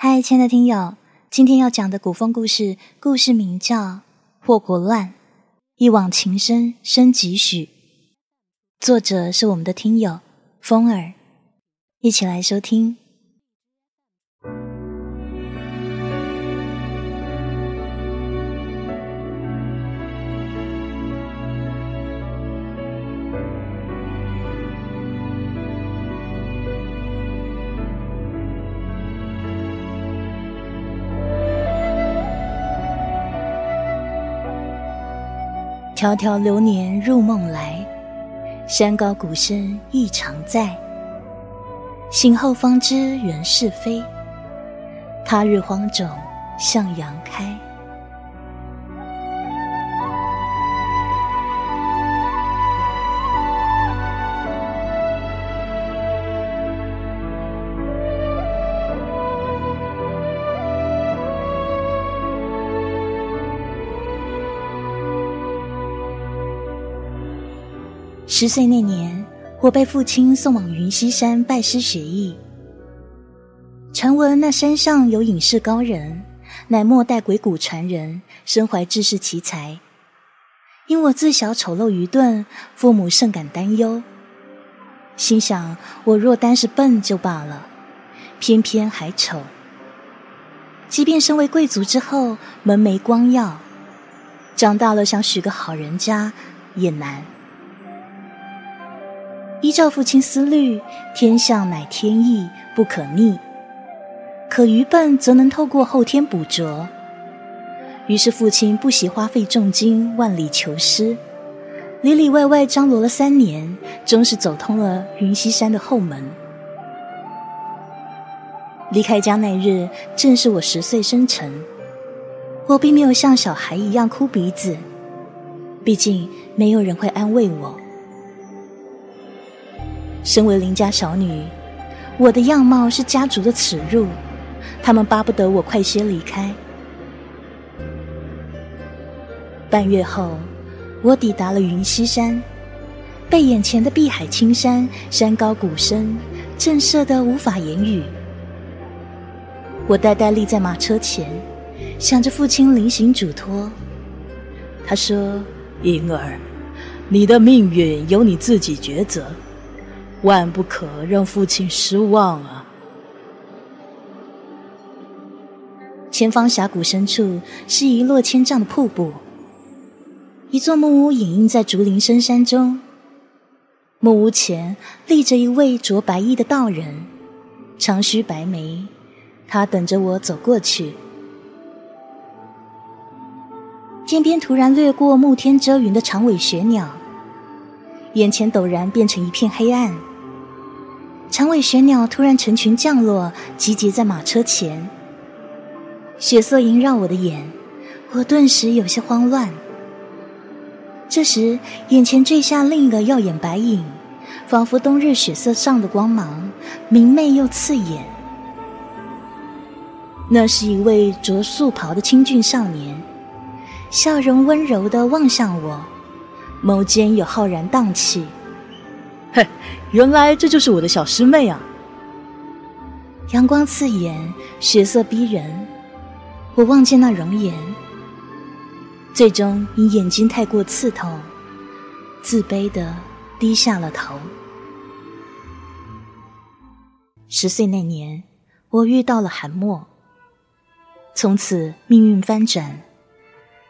嗨，亲爱的听友，今天要讲的古风故事，故事名叫《祸国乱》，一往情深深几许。作者是我们的听友风儿，一起来收听。迢迢流年入梦来，山高谷深意常在。醒后方知人是非，他日荒冢向阳开。十岁那年，我被父亲送往云溪山拜师学艺。传闻那山上有隐士高人，乃末代鬼谷传人，身怀治世奇才。因我自小丑陋愚钝，父母甚感担忧，心想我若单是笨就罢了，偏偏还丑。即便身为贵族之后，门楣光耀，长大了想许个好人家也难。依照父亲思虑，天象乃天意，不可逆。可愚笨则能透过后天补拙。于是父亲不惜花费重金，万里求师，里里外外张罗了三年，终是走通了云溪山的后门。离开家那日，正是我十岁生辰。我并没有像小孩一样哭鼻子，毕竟没有人会安慰我。身为邻家小女，我的样貌是家族的耻辱，他们巴不得我快些离开。半月后，我抵达了云溪山，被眼前的碧海青山、山高谷深震慑得无法言语。我呆呆立在马车前，想着父亲临行嘱托。他说：“婴儿，你的命运由你自己抉择。”万不可让父亲失望啊！前方峡谷深处是一落千丈的瀑布，一座木屋隐映在竹林深山中。木屋前立着一位着白衣的道人，长须白眉，他等着我走过去。天边突然掠过沐天遮云的长尾雪鸟，眼前陡然变成一片黑暗。长尾玄鸟突然成群降落，集结在马车前。血色萦绕我的眼，我顿时有些慌乱。这时，眼前坠下另一个耀眼白影，仿佛冬日血色上的光芒，明媚又刺眼。那是一位着素袍的清俊少年，笑容温柔的望向我，眸间有浩然荡气。嘿，原来这就是我的小师妹啊！阳光刺眼，血色逼人，我望见那容颜，最终因眼睛太过刺痛，自卑的低下了头。十岁那年，我遇到了韩墨，从此命运翻转，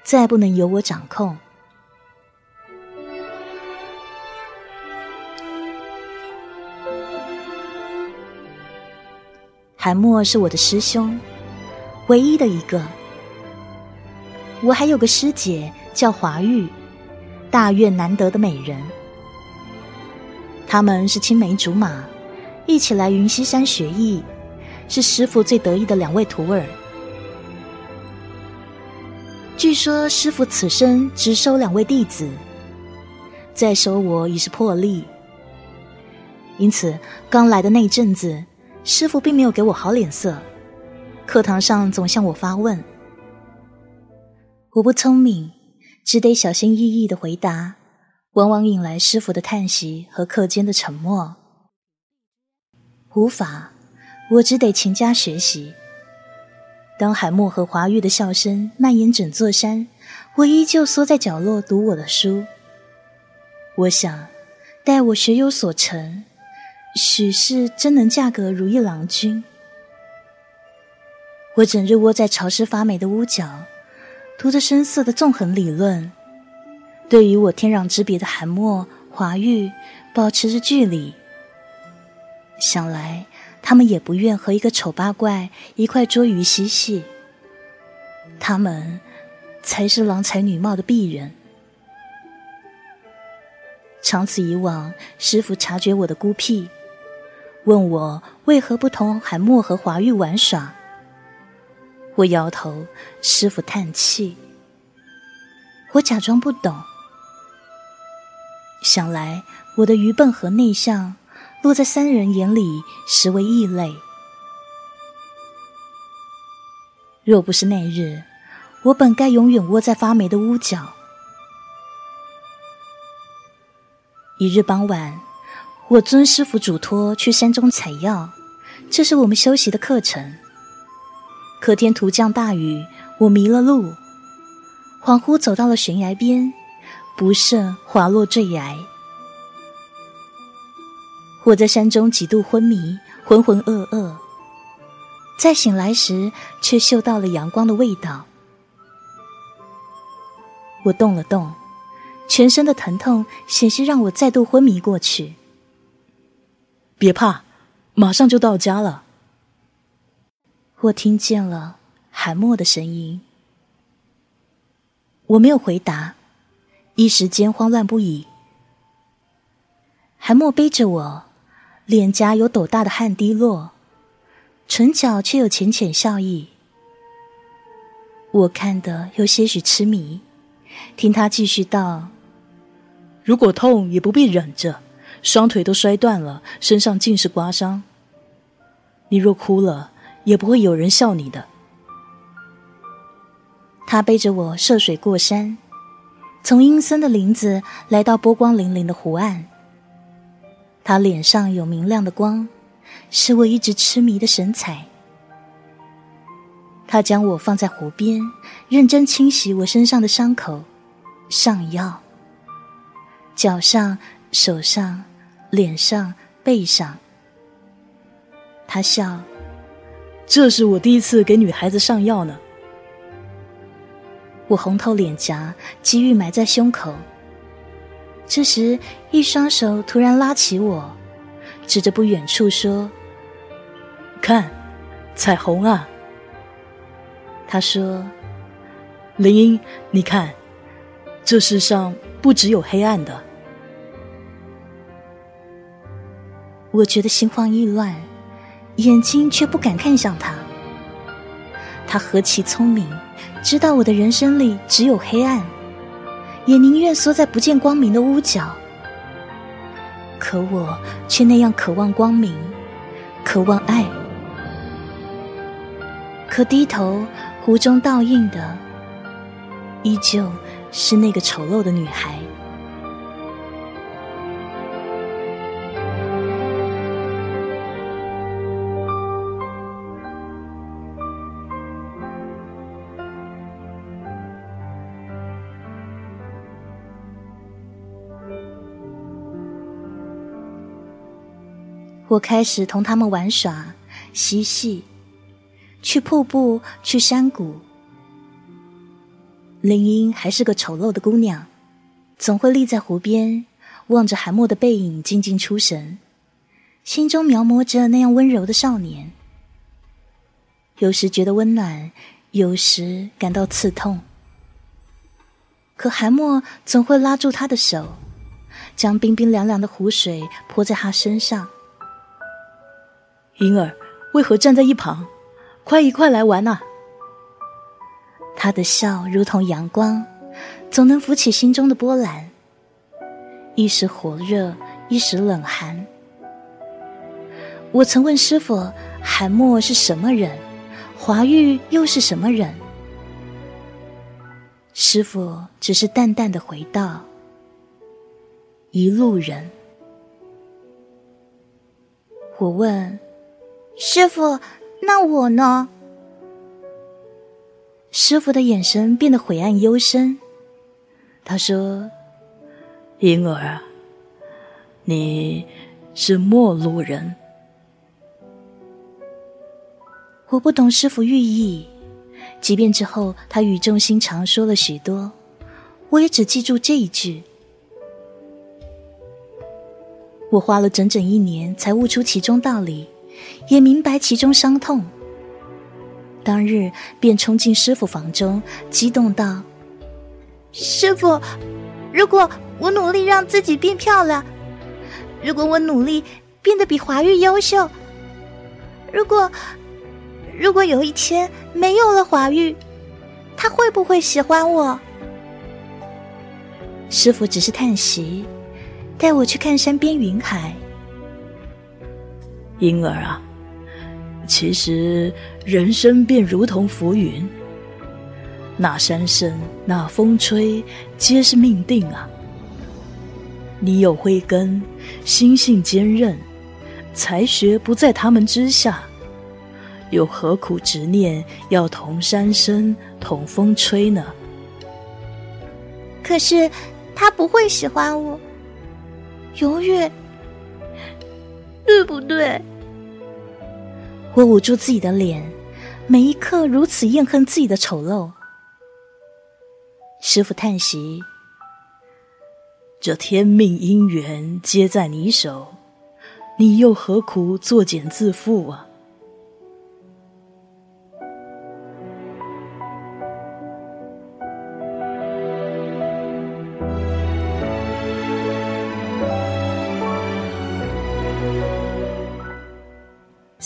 再不能由我掌控。韩墨是我的师兄，唯一的一个。我还有个师姐叫华玉，大院难得的美人。他们是青梅竹马，一起来云溪山学艺，是师傅最得意的两位徒儿。据说师傅此生只收两位弟子，再收我已是破例。因此，刚来的那阵子。师傅并没有给我好脸色，课堂上总向我发问，我不聪明，只得小心翼翼的回答，往往引来师傅的叹息和课间的沉默。无法，我只得勤加学习。当海默和华玉的笑声蔓延整座山，我依旧缩在角落读我的书。我想，待我学有所成，许是真能嫁个如意郎君。我整日窝在潮湿发霉的屋角，读着深色的纵横理论，对于我天壤之别的韩墨、华玉保持着距离。想来。他们也不愿和一个丑八怪一块捉鱼嬉戏，他们才是郎才女貌的鄙人。长此以往，师傅察觉我的孤僻，问我为何不同海默和华玉玩耍。我摇头，师傅叹气，我假装不懂。想来我的愚笨和内向。落在三人眼里，实为异类。若不是那日，我本该永远窝在发霉的屋角。一日傍晚，我遵师傅嘱托去山中采药，这是我们修习的课程。可天突降大雨，我迷了路，恍惚走到了悬崖边，不慎滑落坠崖。我在山中几度昏迷，浑浑噩噩。再醒来时，却嗅到了阳光的味道。我动了动，全身的疼痛险些让我再度昏迷过去。别怕，马上就到家了。我听见了韩默的声音。我没有回答，一时间慌乱不已。韩默背着我。脸颊有斗大的汗滴落，唇角却有浅浅笑意。我看得有些许痴迷，听他继续道：“如果痛也不必忍着，双腿都摔断了，身上尽是刮伤。你若哭了，也不会有人笑你的。”他背着我涉水过山，从阴森的林子来到波光粼粼的湖岸。他脸上有明亮的光，是我一直痴迷的神采。他将我放在湖边，认真清洗我身上的伤口，上药。脚上、手上、脸上、背上。他笑：“这是我第一次给女孩子上药呢。”我红透脸颊，机遇埋在胸口。这时，一双手突然拉起我，指着不远处说：“看，彩虹啊！”他说：“林英，你看，这世上不只有黑暗的。”我觉得心慌意乱，眼睛却不敢看向他。他何其聪明，知道我的人生里只有黑暗。也宁愿缩在不见光明的屋角，可我却那样渴望光明，渴望爱。可低头，湖中倒映的，依旧是那个丑陋的女孩。我开始同他们玩耍、嬉戏，去瀑布，去山谷。林英还是个丑陋的姑娘，总会立在湖边，望着韩墨的背影，静静出神，心中描摹着那样温柔的少年。有时觉得温暖，有时感到刺痛。可韩墨总会拉住她的手，将冰冰凉凉的湖水泼在她身上。云儿，为何站在一旁？快一块来玩呐！他的笑如同阳光，总能浮起心中的波澜，一时火热，一时冷寒。我曾问师傅：韩墨是什么人？华玉又是什么人？师傅只是淡淡的回道：一路人。我问。师傅，那我呢？师傅的眼神变得晦暗幽深。他说：“婴儿啊，你是陌路人。”我不懂师傅寓意，即便之后他语重心长说了许多，我也只记住这一句。我花了整整一年才悟出其中道理，也明白其中伤痛。当日便冲进师傅房中，激动道：“师傅，如果我努力让自己变漂亮，如果我努力变得比华玉优秀，如果……”如果有一天没有了华玉，他会不会喜欢我？师傅只是叹息，带我去看山边云海。婴儿啊，其实人生便如同浮云，那山声，那风吹，皆是命定啊。你有慧根，心性坚韧，才学不在他们之下。又何苦执念要同山生同风吹呢？可是他不会喜欢我，永远，对不对？我捂住自己的脸，每一刻如此厌恨自己的丑陋。师傅叹息：“这天命姻缘皆在你手，你又何苦作茧自缚啊？”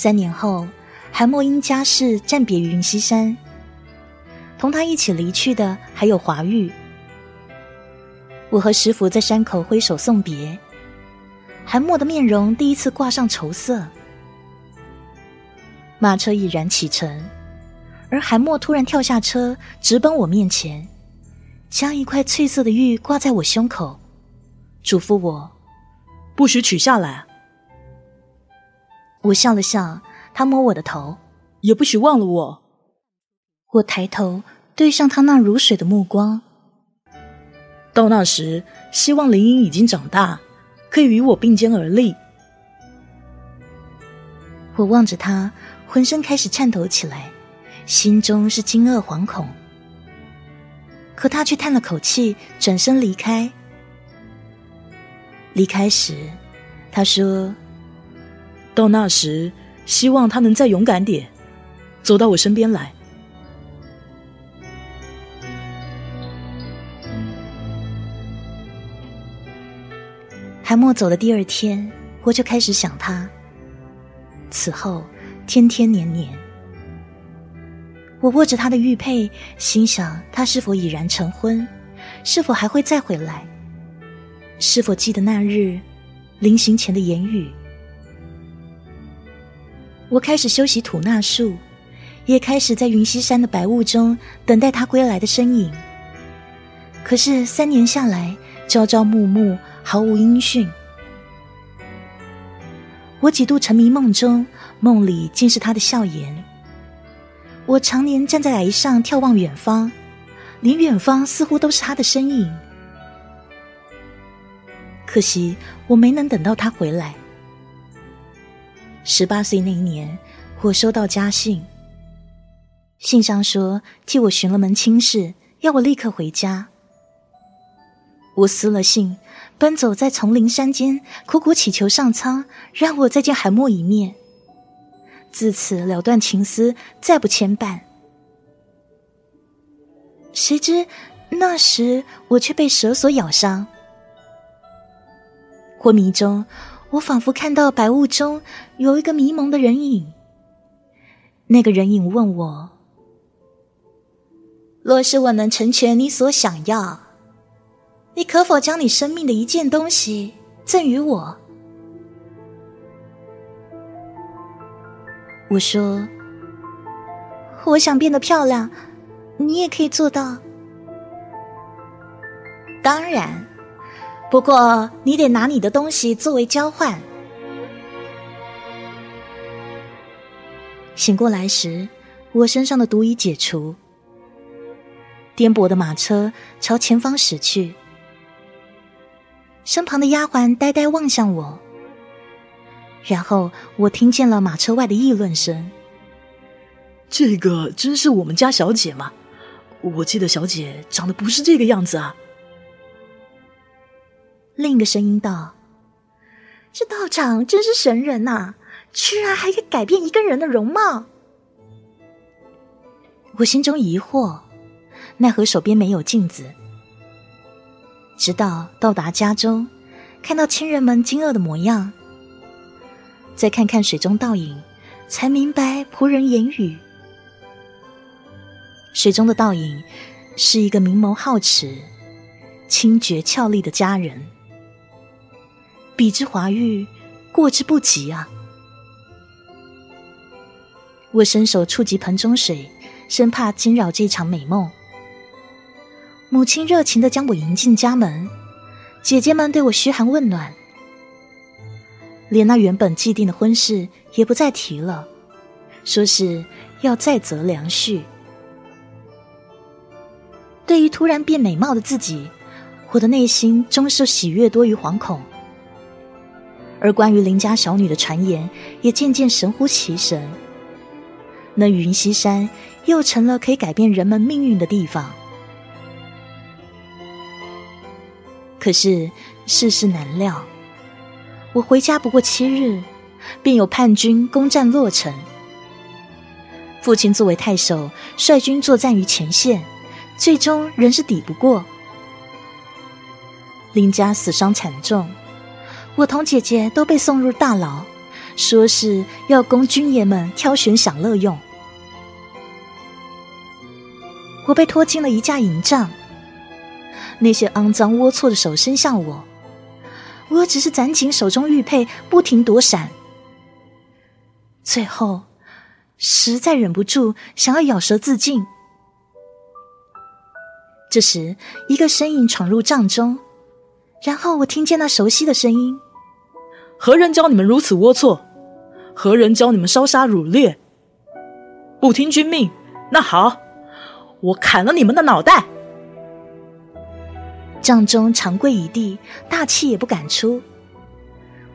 三年后，韩墨因家事暂别云溪山。同他一起离去的还有华玉。我和师傅在山口挥手送别，韩墨的面容第一次挂上愁色。马车已然启程，而韩墨突然跳下车，直奔我面前，将一块翠色的玉挂在我胸口，嘱咐我不许取下来。我笑了笑，他摸我的头，也不许忘了我。我抬头对上他那如水的目光。到那时，希望林英已经长大，可以与我并肩而立。我望着他，浑身开始颤抖起来，心中是惊愕惶恐。可他却叹了口气，转身离开。离开时，他说。到那时，希望他能再勇敢点，走到我身边来。韩墨走的第二天，我就开始想他。此后，天天年年，我握着他的玉佩，心想他是否已然成婚，是否还会再回来，是否记得那日临行前的言语。我开始修习吐纳术，也开始在云溪山的白雾中等待他归来的身影。可是三年下来，朝朝暮暮，毫无音讯。我几度沉迷梦中，梦里尽是他的笑颜。我常年站在崖上眺望远方，连远方似乎都是他的身影。可惜我没能等到他回来。十八岁那一年，我收到家信，信上说替我寻了门亲事，要我立刻回家。我撕了信，奔走在丛林山间，苦苦祈求上苍让我再见海默一面，自此了断情丝，再不牵绊。谁知那时我却被蛇所咬伤，昏迷中。我仿佛看到白雾中有一个迷蒙的人影。那个人影问我：“若是我能成全你所想要，你可否将你生命的一件东西赠予我？”我说：“我想变得漂亮，你也可以做到。”当然。不过，你得拿你的东西作为交换。醒过来时，我身上的毒已解除，颠簸的马车朝前方驶去，身旁的丫鬟呆呆望向我，然后我听见了马车外的议论声：“这个真是我们家小姐吗？我记得小姐长得不是这个样子啊。”另一个声音道：“这道长真是神人呐，居然还可以改变一个人的容貌。”我心中疑惑，奈何手边没有镜子。直到到达家中，看到亲人们惊愕的模样，再看看水中倒影，才明白仆人言语。水中的倒影是一个明眸皓齿、清绝俏丽的佳人。比之华玉，过之不及啊！我伸手触及盆中水，生怕惊扰这场美梦。母亲热情的将我迎进家门，姐姐们对我嘘寒问暖，连那原本既定的婚事也不再提了，说是要再择良婿。对于突然变美貌的自己，我的内心终是喜悦多于惶恐。而关于邻家小女的传言，也渐渐神乎其神。那云溪山又成了可以改变人们命运的地方。可是世事难料，我回家不过七日，便有叛军攻占洛城。父亲作为太守，率军作战于前线，最终仍是抵不过，林家死伤惨重。我同姐姐都被送入大牢，说是要供军爷们挑选享乐用。我被拖进了一架营帐，那些肮脏龌龊的手伸向我，我只是攒紧手中玉佩，不停躲闪。最后，实在忍不住想要咬舌自尽。这时，一个身影闯入帐中。然后我听见那熟悉的声音：“何人教你们如此龌龊？何人教你们烧杀掳掠？不听君命，那好，我砍了你们的脑袋！”帐中长跪一地，大气也不敢出。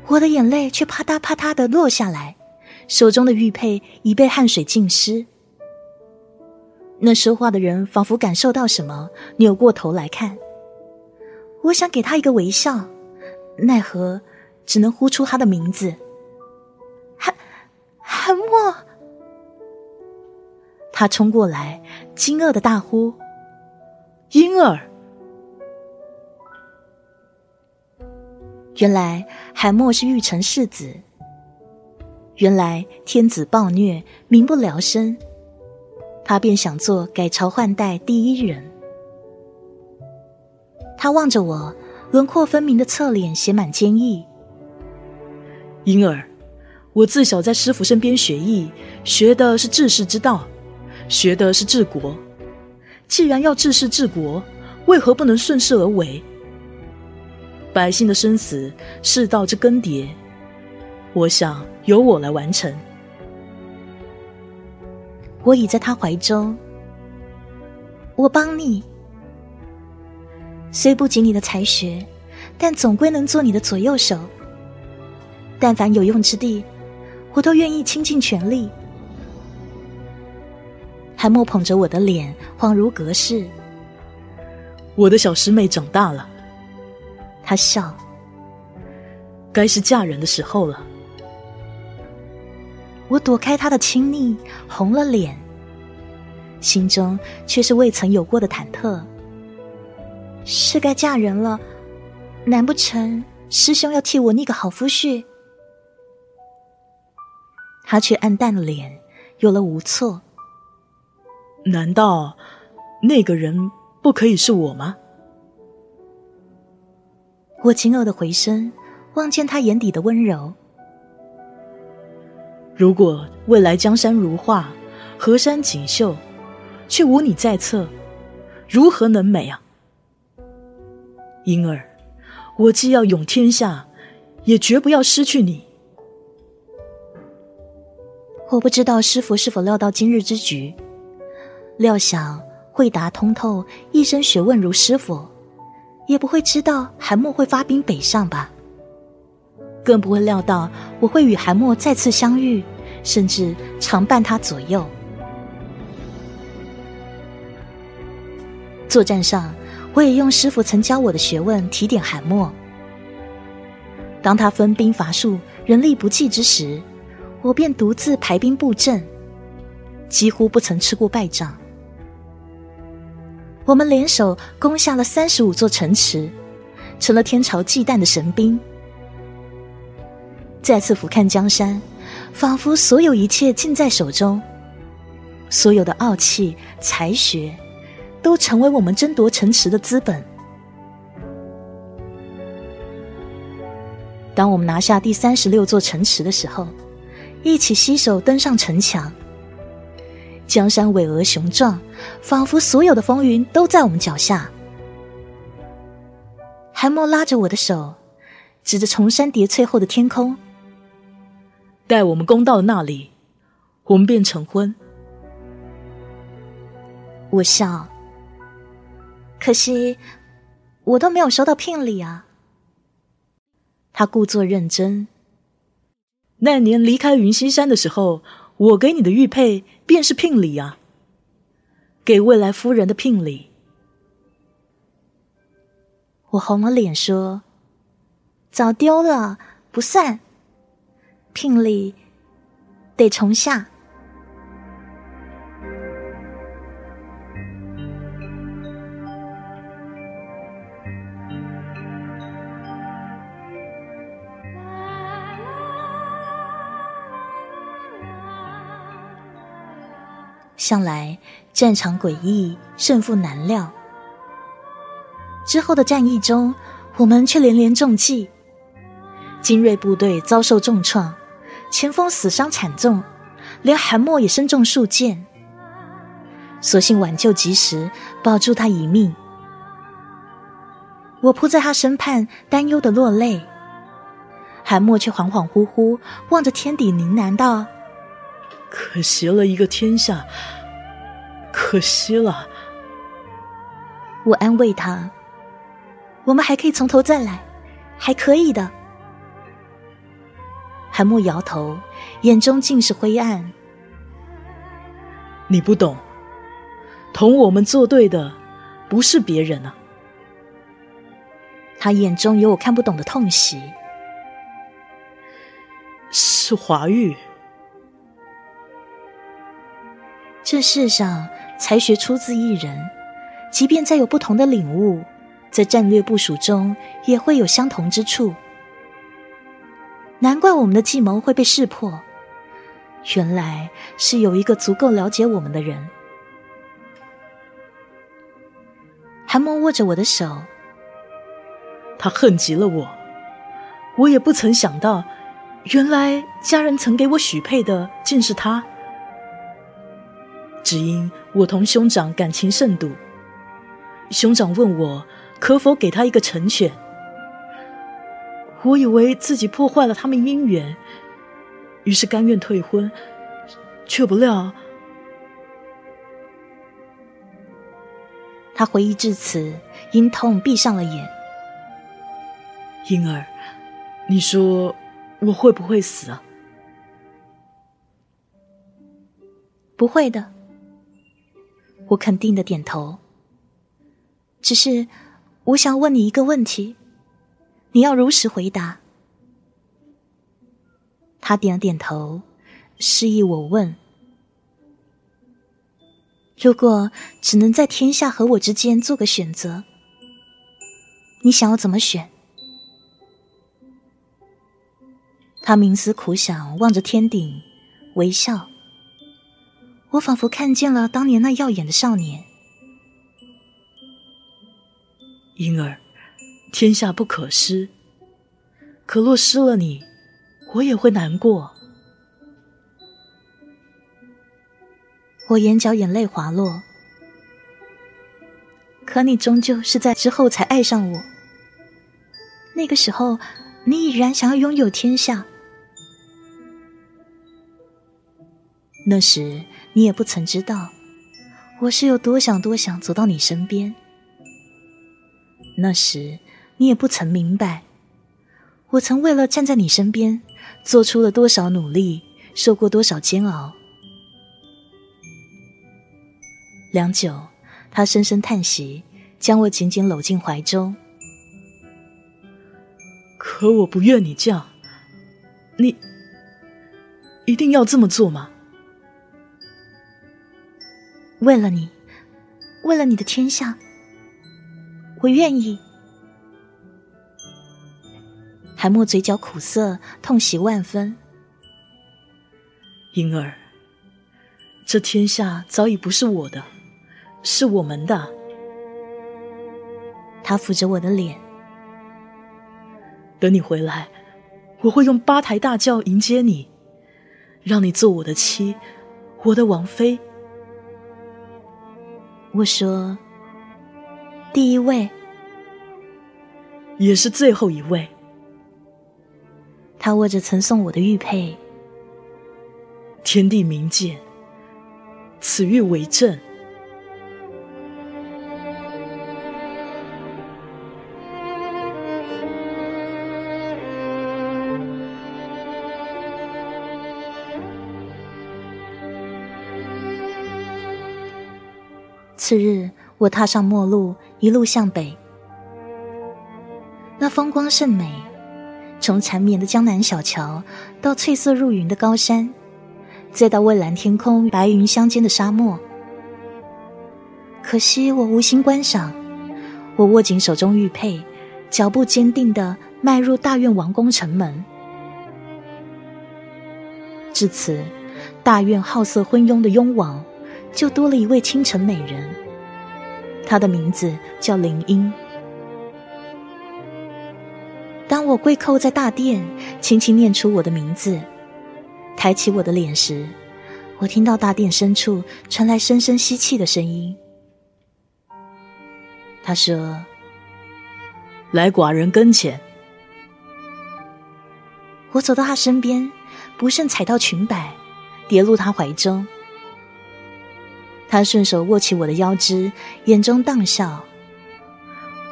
我的眼泪却啪嗒啪嗒的落下来，手中的玉佩已被汗水浸湿。那说话的人仿佛感受到什么，扭过头来看。我想给他一个微笑，奈何只能呼出他的名字。韩韩墨，他冲过来，惊愕的大呼：“婴儿！”原来韩墨是玉成世子。原来天子暴虐，民不聊生，他便想做改朝换代第一人。他望着我，轮廓分明的侧脸写满坚毅。婴儿，我自小在师傅身边学艺，学的是治世之道，学的是治国。既然要治世治国，为何不能顺势而为？百姓的生死，世道之更迭，我想由我来完成。我倚在他怀中，我帮你。虽不及你的才学，但总归能做你的左右手。但凡有用之地，我都愿意倾尽全力。韩墨捧着我的脸，恍如隔世。我的小师妹长大了，他笑。该是嫁人的时候了。我躲开他的亲昵，红了脸，心中却是未曾有过的忐忑。是该嫁人了，难不成师兄要替我拟个好夫婿？他却暗淡了脸，有了无措。难道那个人不可以是我吗？我惊愕的回身，望见他眼底的温柔。如果未来江山如画，河山锦绣，却无你在侧，如何能美啊？婴儿，我既要永天下，也绝不要失去你。我不知道师傅是否料到今日之局，料想会达通透，一身学问如师傅，也不会知道韩墨会发兵北上吧？更不会料到我会与韩墨再次相遇，甚至常伴他左右。作战上，我也用师傅曾教我的学问提点韩墨。当他分兵乏术、人力不济之时，我便独自排兵布阵，几乎不曾吃过败仗。我们联手攻下了三十五座城池，成了天朝忌惮的神兵。再次俯瞰江山，仿佛所有一切尽在手中，所有的傲气、才学，都成为我们争夺城池的资本。当我们拿下第三十六座城池的时候，一起携手登上城墙。江山巍峨雄壮，仿佛所有的风云都在我们脚下。韩墨拉着我的手，指着崇山叠翠后的天空。待我们攻到那里，我们便成婚。我笑，可惜我都没有收到聘礼啊。他故作认真。那年离开云溪山的时候，我给你的玉佩便是聘礼啊，给未来夫人的聘礼。我红了脸说：“早丢了，不算。”聘礼得重下。向来战场诡异，胜负难料。之后的战役中，我们却连连中计，精锐部队遭受重创。前锋死伤惨重，连韩墨也身中数箭。所幸挽救及时，保住他一命。我扑在他身畔，担忧的落泪。韩墨却恍恍惚惚望着天底，呢喃道：“可惜了一个天下，可惜了。”我安慰他：“我们还可以从头再来，还可以的。”韩墨摇头，眼中尽是灰暗。你不懂，同我们作对的不是别人啊。他眼中有我看不懂的痛惜。是华玉。这世上才学出自一人，即便再有不同的领悟，在战略部署中也会有相同之处。难怪我们的计谋会被识破，原来是有一个足够了解我们的人。韩墨握着我的手，他恨极了我，我也不曾想到，原来家人曾给我许配的竟是他。只因我同兄长感情甚笃，兄长问我可否给他一个成全。我以为自己破坏了他们姻缘，于是甘愿退婚，却不料……他回忆至此，因痛闭上了眼。婴儿，你说我会不会死啊？不会的，我肯定的点头。只是，我想问你一个问题。你要如实回答。他点了点头，示意我问：“如果只能在天下和我之间做个选择，你想要怎么选？”他冥思苦想，望着天顶，微笑。我仿佛看见了当年那耀眼的少年，婴儿。天下不可失，可若失了你，我也会难过。我眼角眼泪滑落，可你终究是在之后才爱上我。那个时候，你已然想要拥有天下。那时你也不曾知道，我是有多想多想走到你身边。那时你也不曾明白，我曾为了站在你身边，做出了多少努力，受过多少煎熬。良久，他深深叹息，将我紧紧搂进怀中。可我不愿你这样，你一定要这么做吗？为了你，为了你的天下，我愿意。韩墨嘴角苦涩，痛惜万分。婴儿，这天下早已不是我的，是我们的。他抚着我的脸。等你回来，我会用八抬大轿迎接你，让你做我的妻，我的王妃。我说：“第一位，也是最后一位。”他握着曾送我的玉佩。天地明鉴，此玉为证。次日，我踏上陌路，一路向北。那风光甚美，从缠绵的江南小桥，到翠色入云的高山，再到蔚蓝天空、白云相间的沙漠。可惜我无心观赏，我握紧手中玉佩，脚步坚定地迈入大院王宫城门。至此，大院好色昏庸的雍王。就多了一位倾城美人，她的名字叫林英。当我跪叩在大殿，轻轻念出我的名字，抬起我的脸时，我听到大殿深处传来深深吸气的声音。他说：“来寡人跟前。”我走到他身边，不慎踩到裙摆，跌入他怀中。他顺手握起我的腰肢，眼中荡笑。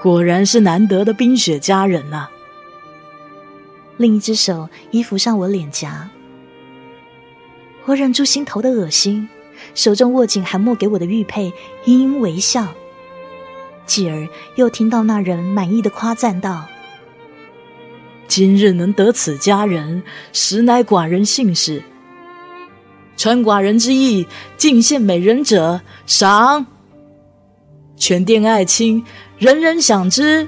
果然是难得的冰雪佳人呐！另一只手依附上我脸颊，我忍住心头的恶心，手中握紧韩墨给我的玉佩，盈盈微笑。继而又听到那人满意的夸赞道：“今日能得此佳人，实乃寡人幸事。”传寡人之意，尽献美人者赏。全殿爱卿，人人想之。